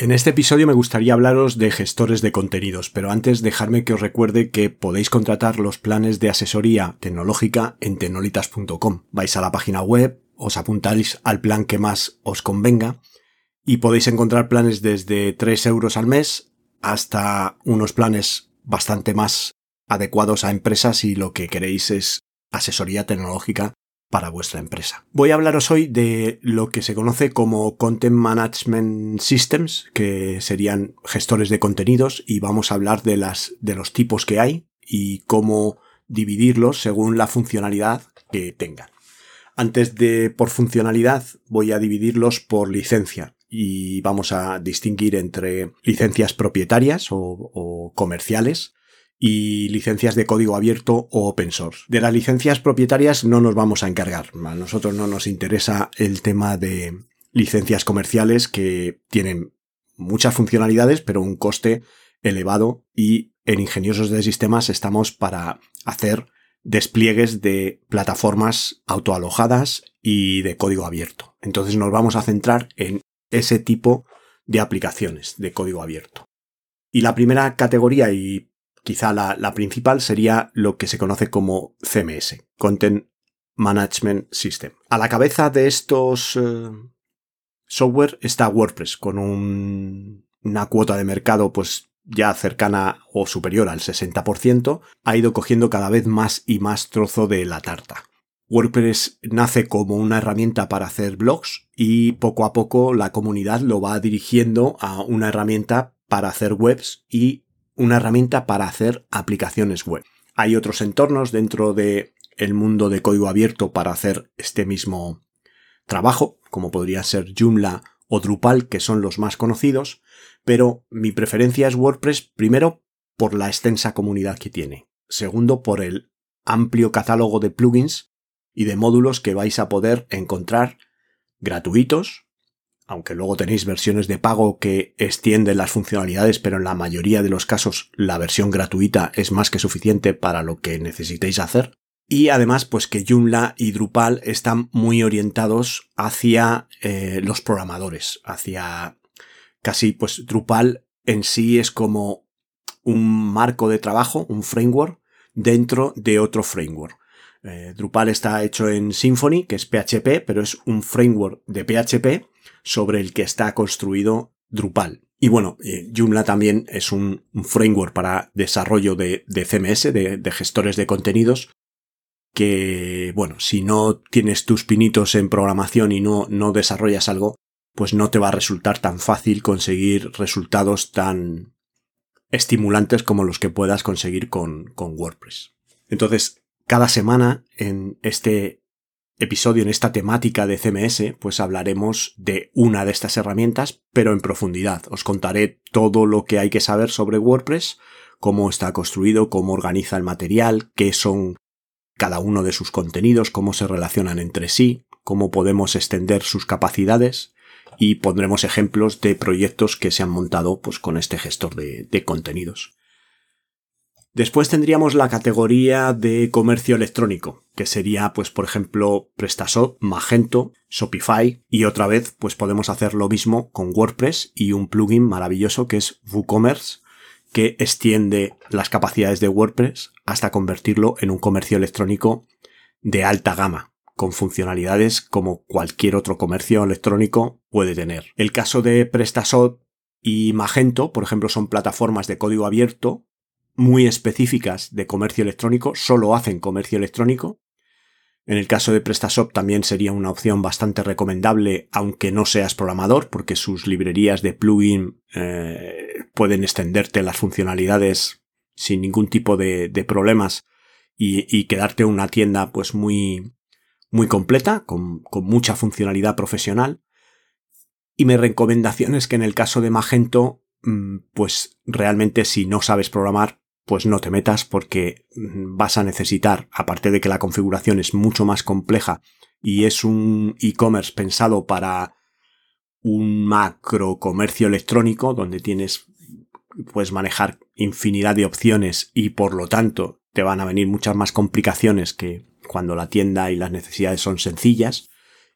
En este episodio me gustaría hablaros de gestores de contenidos, pero antes dejarme que os recuerde que podéis contratar los planes de asesoría tecnológica en tecnolitas.com. Vais a la página web, os apuntáis al plan que más os convenga y podéis encontrar planes desde 3 euros al mes hasta unos planes bastante más adecuados a empresas y lo que queréis es asesoría tecnológica para vuestra empresa. Voy a hablaros hoy de lo que se conoce como Content Management Systems, que serían gestores de contenidos, y vamos a hablar de las, de los tipos que hay y cómo dividirlos según la funcionalidad que tengan. Antes de por funcionalidad, voy a dividirlos por licencia y vamos a distinguir entre licencias propietarias o, o comerciales y licencias de código abierto o open source. De las licencias propietarias no nos vamos a encargar. A nosotros no nos interesa el tema de licencias comerciales que tienen muchas funcionalidades pero un coste elevado y en ingeniosos de sistemas estamos para hacer despliegues de plataformas autoalojadas y de código abierto. Entonces nos vamos a centrar en ese tipo de aplicaciones de código abierto. Y la primera categoría y Quizá la, principal sería lo que se conoce como CMS, Content Management System. A la cabeza de estos eh, software está WordPress, con una cuota de mercado pues ya cercana o superior al 60%, ha ido cogiendo cada vez más y más trozo de la tarta. WordPress nace como una herramienta para hacer blogs y poco a poco la comunidad lo va dirigiendo a una herramienta para hacer webs y una herramienta para hacer aplicaciones web. Hay otros entornos dentro de el mundo de código abierto para hacer este mismo trabajo, como podría ser Joomla o Drupal, que son los más conocidos, pero mi preferencia es WordPress primero por la extensa comunidad que tiene, segundo por el amplio catálogo de plugins y de módulos que vais a poder encontrar gratuitos aunque luego tenéis versiones de pago que extienden las funcionalidades, pero en la mayoría de los casos la versión gratuita es más que suficiente para lo que necesitéis hacer. Y además, pues que Joomla y Drupal están muy orientados hacia eh, los programadores, hacia casi, pues Drupal en sí es como un marco de trabajo, un framework dentro de otro framework. Eh, Drupal está hecho en Symfony, que es PHP, pero es un framework de PHP sobre el que está construido Drupal. Y bueno, eh, Joomla también es un, framework para desarrollo de, CMS, de, gestores de contenidos, que, bueno, si no tienes tus pinitos en programación y no, no desarrollas algo, pues no te va a resultar tan fácil conseguir resultados tan estimulantes como los que puedas conseguir con, con WordPress. Entonces, cada semana en este episodio, en esta temática de CMS, pues hablaremos de una de estas herramientas, pero en profundidad. Os contaré todo lo que hay que saber sobre WordPress, cómo está construido, cómo organiza el material, qué son cada uno de sus contenidos, cómo se relacionan entre sí, cómo podemos extender sus capacidades y pondremos ejemplos de proyectos que se han montado pues, con este gestor de, de contenidos. Después tendríamos la categoría de comercio electrónico, que sería, pues, por ejemplo, PrestaShop, Magento, Shopify, y otra vez, pues podemos hacer lo mismo con WordPress y un plugin maravilloso que es WooCommerce, que extiende las capacidades de WordPress hasta convertirlo en un comercio electrónico de alta gama, con funcionalidades como cualquier otro comercio electrónico puede tener. El caso de PrestaShop y Magento, por ejemplo, son plataformas de código abierto muy específicas de comercio electrónico, solo hacen comercio electrónico. En el caso de PrestaShop también sería una opción bastante recomendable, aunque no seas programador, porque sus librerías de plugin eh, pueden extenderte las funcionalidades sin ningún tipo de, problemas y, quedarte una tienda pues muy, muy completa, con, con mucha funcionalidad profesional. Y mi recomendación es que en el caso de Magento, mm, pues realmente si no sabes programar, pues no te metas porque mm, vas a necesitar, aparte de que la configuración es mucho más compleja y es un e-commerce pensado para un macro comercio electrónico donde tienes puedes manejar infinidad de opciones y por lo tanto te van a venir muchas más complicaciones que cuando la tienda y las necesidades son sencillas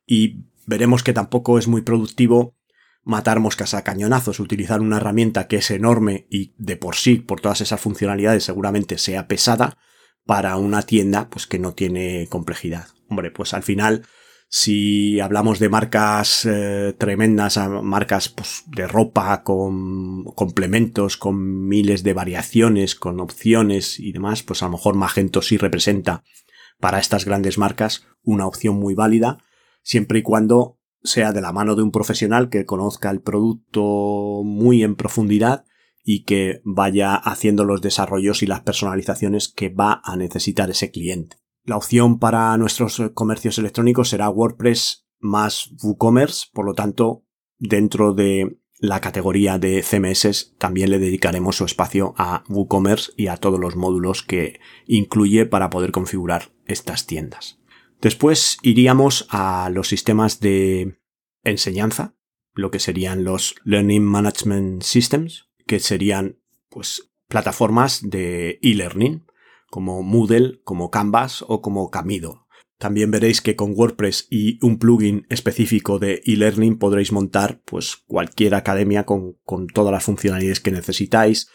y veremos que tampoco es muy productivo matar moscas a cañonazos, utilizar una herramienta que es enorme y de por sí, por todas esas funcionalidades, seguramente sea pesada para una tienda pues que no tiene complejidad. Hombre, pues al final, si hablamos de marcas eh, tremendas, marcas pues, de ropa con complementos, con miles de variaciones, con opciones y demás, pues a lo mejor Magento sí representa para estas grandes marcas una opción muy válida, siempre y cuando sea de la mano de un profesional que conozca el producto muy en profundidad y que vaya haciendo los desarrollos y las personalizaciones que va a necesitar ese cliente. La opción para nuestros comercios electrónicos será WordPress más WooCommerce, por lo tanto, dentro de la categoría de CMS también le dedicaremos su espacio a WooCommerce y a todos los módulos que incluye para poder configurar estas tiendas. Después iríamos a los sistemas de enseñanza, lo que serían los Learning Management Systems, que serían pues plataformas de e-learning, como Moodle, como Canvas o como Camido. También veréis que con WordPress y un plugin específico de e-learning podréis montar pues cualquier academia con, con todas las funcionalidades que necesitáis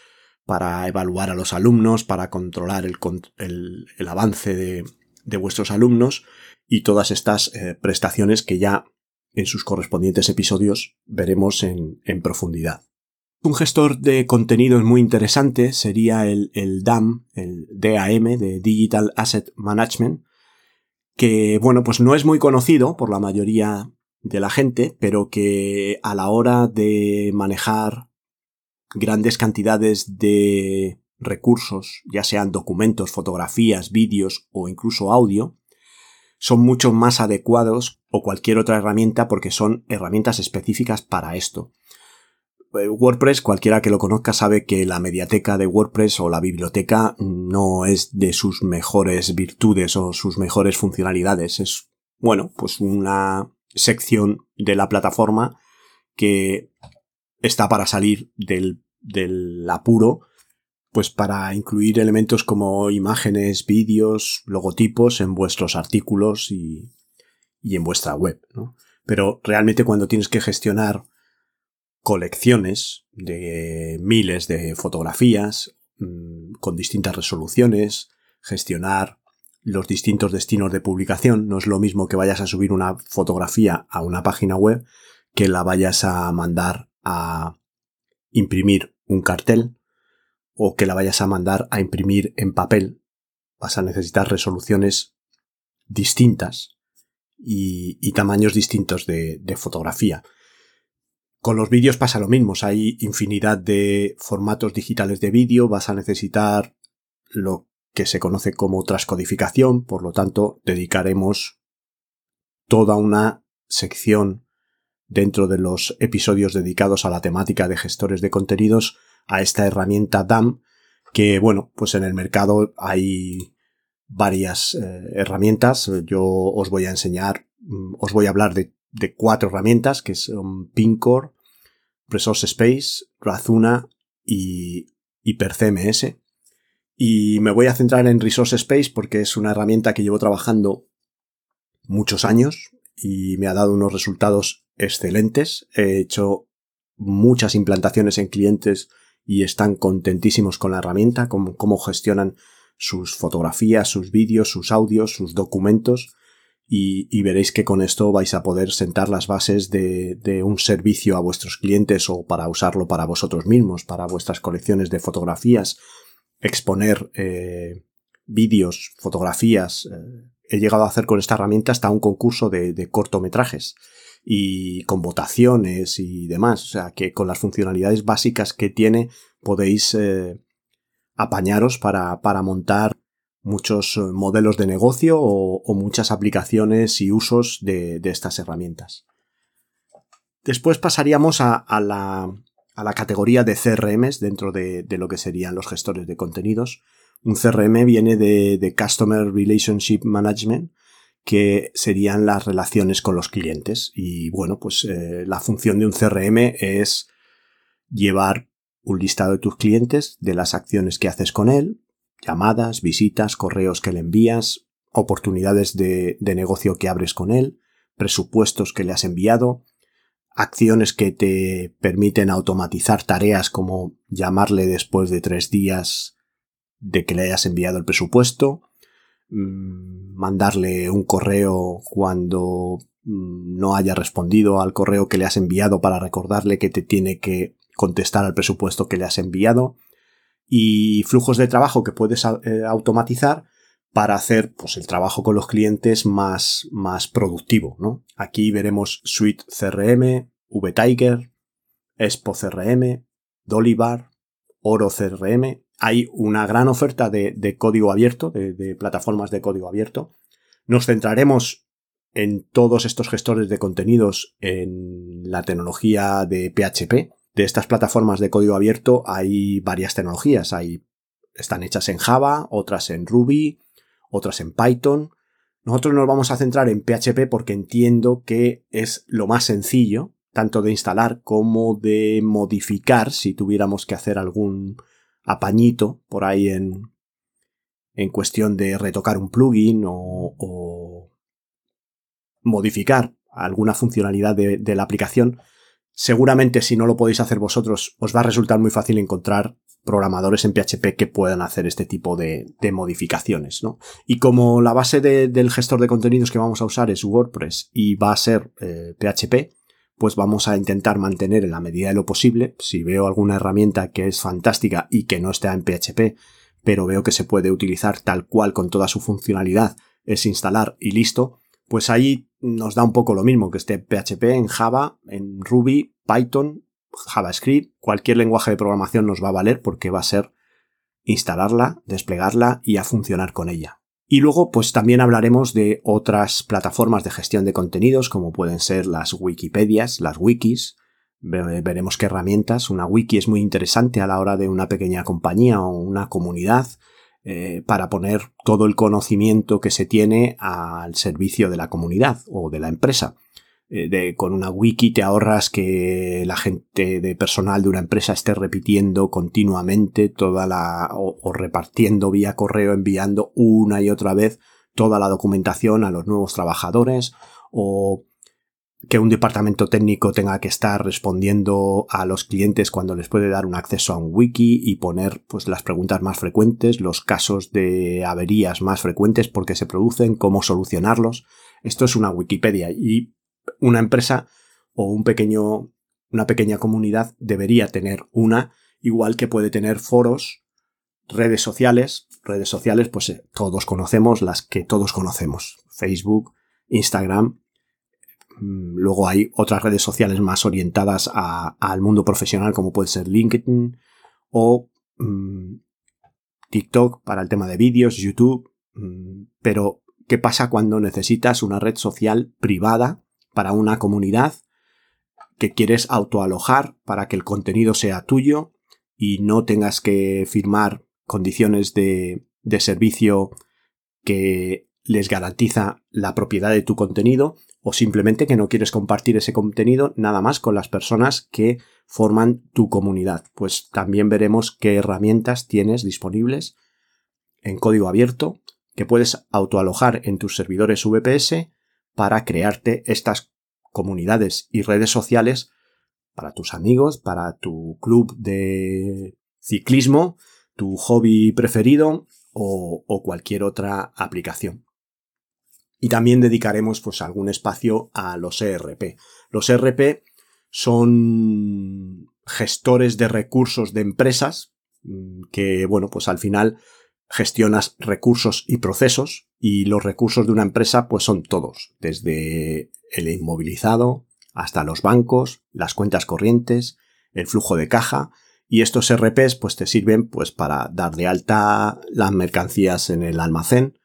para evaluar a los alumnos, para controlar el, el, el avance de, de vuestros alumnos y todas estas eh, prestaciones que ya en sus correspondientes episodios veremos en, profundidad. Un gestor de contenidos muy interesante sería el, el, DAM, el DAM de Digital Asset Management, que bueno, pues no es muy conocido por la mayoría de la gente, pero que a la hora de manejar grandes cantidades de recursos, ya sean documentos, fotografías, vídeos o incluso audio, son mucho más adecuados o cualquier otra herramienta porque son herramientas específicas para esto. Eh, WordPress, cualquiera que lo conozca sabe que la mediateca de WordPress o la biblioteca no es de sus mejores virtudes o sus mejores funcionalidades. Es, bueno, pues una sección de la plataforma que está para salir del, del apuro pues para incluir elementos como imágenes, vídeos, logotipos en vuestros artículos y, y en vuestra web. ¿no? Pero realmente cuando tienes que gestionar colecciones de miles de fotografías mm, con distintas resoluciones, gestionar los distintos destinos de publicación, no es lo mismo que vayas a subir una fotografía a una página web que la vayas a mandar a imprimir un cartel o que la vayas a mandar a imprimir en papel, vas a necesitar resoluciones distintas y, tamaños distintos de, de, fotografía. Con los vídeos pasa lo mismo, hay infinidad de formatos digitales de vídeo, vas a necesitar lo que se conoce como transcodificación, por lo tanto dedicaremos toda una sección dentro de los episodios dedicados a la temática de gestores de contenidos a esta herramienta DAM, que bueno, pues en el mercado hay varias eh, herramientas. Yo os voy a enseñar, mm, os voy a hablar de, cuatro herramientas que son Pincore, Resource Space, Razuna y HyperCMS. Y me voy a centrar en Resource Space porque es una herramienta que llevo trabajando muchos años y me ha dado unos resultados excelentes. He hecho muchas implantaciones en clientes y están contentísimos con la herramienta, con cómo gestionan sus fotografías, sus vídeos, sus audios, sus documentos y, veréis que con esto vais a poder sentar las bases de, un servicio a vuestros clientes o para usarlo para vosotros mismos, para vuestras colecciones de fotografías, exponer eh, vídeos, fotografías. Eh, he llegado a hacer con esta herramienta hasta un concurso de cortometrajes y con votaciones y demás. O sea que con las funcionalidades básicas que tiene podéis eh, apañaros para, para, montar muchos eh, modelos de negocio o, muchas aplicaciones y usos de, estas herramientas. Después pasaríamos a, la, a la categoría de CRMs dentro de, lo que serían los gestores de contenidos. Un CRM viene de, Customer Relationship Management, que serían las relaciones con los clientes. Y bueno, pues eh, la función de un CRM es llevar un listado de tus clientes, de las acciones que haces con él, llamadas, visitas, correos que le envías, oportunidades de, de negocio que abres con él, presupuestos que le has enviado, acciones que te permiten automatizar tareas como llamarle después de tres días de que le hayas enviado el presupuesto, mandarle un correo cuando mm, no haya respondido al correo que le has enviado para recordarle que te tiene que contestar al presupuesto que le has enviado y flujos de trabajo que puedes eh, automatizar para hacer pues, el trabajo con los clientes más, más productivo. ¿no? Aquí veremos Suite CRM, VTiger, Expo CRM, Dolibar, Oro CRM. Hay una gran oferta de, código abierto, de, plataformas de código abierto. Nos centraremos en todos estos gestores de contenidos en la tecnología de PHP. De estas plataformas de código abierto hay varias tecnologías. Hay, están hechas en Java, otras en Ruby, otras en Python. Nosotros nos vamos a centrar en PHP porque entiendo que es lo más sencillo, tanto de instalar como de modificar si tuviéramos que hacer algún apañito por ahí en, en cuestión de retocar un plugin o, modificar alguna funcionalidad de la aplicación. Seguramente si no lo podéis hacer vosotros os va a resultar muy fácil encontrar programadores en PHP que puedan hacer este tipo de, modificaciones, ¿no? Y como la base del gestor de contenidos que vamos a usar es WordPress y va a ser PHP, eh, pues vamos a intentar mantener en la medida de lo posible, si veo alguna herramienta que es fantástica y que no está en PHP, pero veo que se puede utilizar tal cual con toda su funcionalidad, es instalar y listo, pues ahí nos da un poco lo mismo que esté PHP en Java, en Ruby, Python JavaScript, cualquier lenguaje de programación nos va a valer porque va a ser instalarla, desplegarla y a funcionar con ella. Y luego, pues también hablaremos de otras plataformas de gestión de contenidos, como pueden ser las Wikipedias, las wikis. Veremos qué herramientas. Una wiki es muy interesante a la hora de una pequeña compañía o una comunidad eh, para poner todo el conocimiento que se tiene al servicio de la comunidad o de la empresa. Eh, de, con una wiki te ahorras que la gente de personal de una empresa esté repitiendo continuamente toda la o, repartiendo vía correo enviando una y otra vez toda la documentación a los nuevos trabajadores o que un departamento técnico tenga que estar respondiendo a los clientes cuando les puede dar un acceso a un wiki y poner pues las preguntas más frecuentes, los casos de averías más frecuentes porque se producen, cómo solucionarlos. Esto es una Wikipedia y una empresa o un pequeño, una pequeña comunidad debería tener una, igual que puede tener foros, redes sociales, redes sociales, pues eh, todos conocemos las que todos conocemos, Facebook, Instagram, mm, luego hay otras redes sociales más orientadas al mundo profesional como puede ser LinkedIn o mm, TikTok para el tema de vídeos, YouTube, mm, pero ¿qué pasa cuando necesitas una red social privada para una comunidad que quieres autoalojar para que el contenido sea tuyo y no tengas que firmar condiciones de, servicio que les garantiza la propiedad de tu contenido o simplemente que no quieres compartir ese contenido nada más con las personas que forman tu comunidad. Pues también veremos qué herramientas tienes disponibles en código abierto que puedes autoalojar en tus servidores VPS para crearte estas comunidades y redes sociales para tus amigos, para tu club de ciclismo, tu hobby preferido o, cualquier otra aplicación. Y también dedicaremos pues algún espacio a los ERP. Los ERP son gestores de recursos de empresas mm, que, bueno, pues al final gestionas recursos y procesos y los recursos de una empresa pues son todos, desde el inmovilizado hasta los bancos, las cuentas corrientes, el flujo de caja y estos RPs pues te sirven pues para dar de alta las mercancías en el almacén,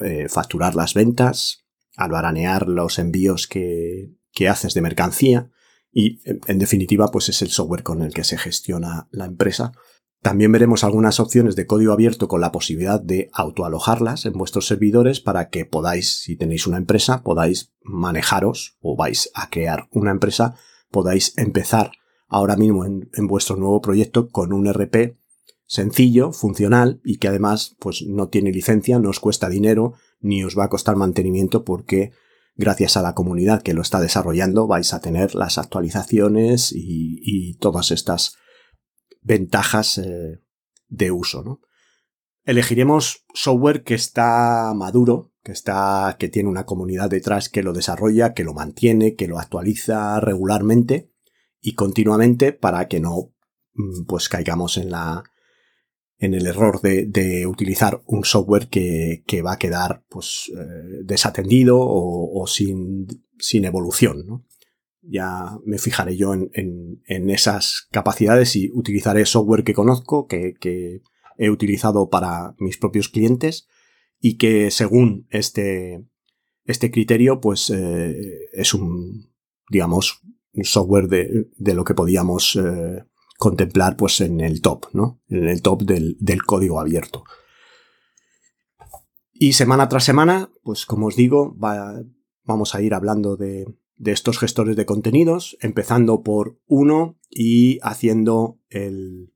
eh, facturar las ventas, albaranear los envíos que, que haces de mercancía y en definitiva pues es el software con el que se gestiona la empresa. También veremos algunas opciones de código abierto con la posibilidad de autoalojarlas en vuestros servidores para que podáis, si tenéis una empresa, podáis manejaros o vais a crear una empresa, podáis empezar ahora mismo en, vuestro nuevo proyecto con un RP sencillo, funcional y que además pues no tiene licencia, no os cuesta dinero ni os va a costar mantenimiento porque gracias a la comunidad que lo está desarrollando vais a tener las actualizaciones y, todas estas ventajas eh, de uso. ¿no? Elegiremos software que está maduro, que está, que tiene una comunidad detrás que lo desarrolla, que lo mantiene, que lo actualiza regularmente y continuamente para que no mm, pues caigamos en la en el error de, utilizar un software que, va a quedar pues eh, desatendido o, sin, sin, evolución. ¿no? Ya me fijaré yo en, en, esas capacidades y utilizaré software que conozco, que, que, he utilizado para mis propios clientes y que según este, este criterio pues eh, es un, digamos, un software de, de lo que podíamos eh, contemplar pues en el top, ¿no? En el top del, código abierto. Y semana tras semana, pues como os digo, vamos a ir hablando de, de estos gestores de contenidos, empezando por uno y haciendo el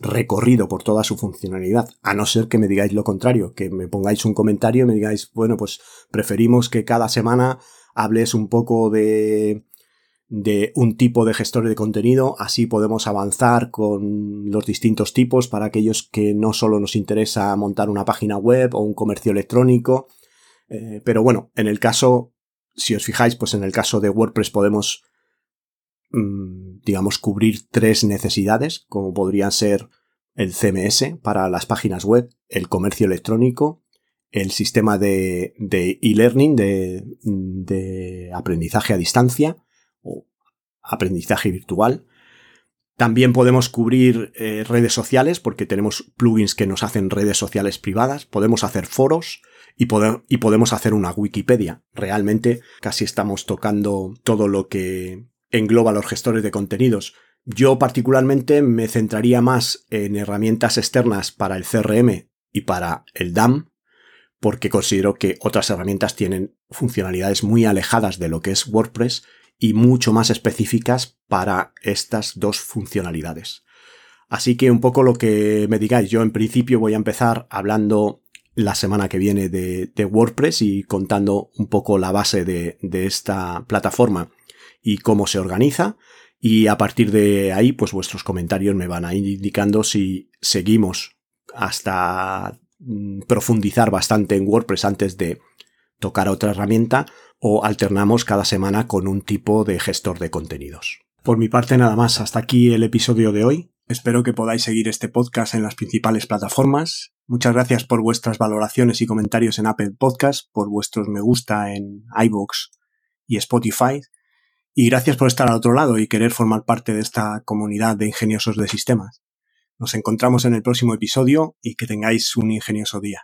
recorrido por toda su funcionalidad, a no ser que me digáis lo contrario, que me pongáis un comentario y me digáis, bueno, pues preferimos que cada semana hables un poco de de un tipo de gestor de contenido, así podemos avanzar con los distintos tipos para aquellos que no solo nos interesa montar una página web o un comercio electrónico, eh, pero bueno, en el caso, si os fijáis, pues en el caso de WordPress podemos, mm, digamos, cubrir tres necesidades, como podrían ser el CMS para las páginas web, el comercio electrónico, el sistema de e-learning, de, aprendizaje a distancia, o aprendizaje virtual. También podemos cubrir eh, redes sociales porque tenemos plugins que nos hacen redes sociales privadas, podemos hacer foros y, podemos hacer una Wikipedia. Realmente casi estamos tocando todo lo que engloba los gestores de contenidos. Yo particularmente me centraría más en herramientas externas para el CRM y para el DAM, porque considero que otras herramientas tienen funcionalidades muy alejadas de lo que es WordPress y mucho más específicas para estas dos funcionalidades. Así que un poco lo que me digáis, yo en principio voy a empezar hablando la semana que viene de, WordPress y contando un poco la base de, esta plataforma y cómo se organiza. Y a partir de ahí, pues vuestros comentarios me van a ir indicando si seguimos hasta mm, profundizar bastante en WordPress antes de tocar otra herramienta o alternamos cada semana con un tipo de gestor de contenidos. Por mi parte nada más, hasta aquí el episodio de hoy. Espero que podáis seguir este podcast en las principales plataformas. Muchas gracias por vuestras valoraciones y comentarios en Apple Podcast, por vuestros me gusta en iVoox y Spotify. Y gracias por estar al otro lado y querer formar parte de esta comunidad de ingeniosos de sistemas. Nos encontramos en el próximo episodio y que tengáis un ingenioso día.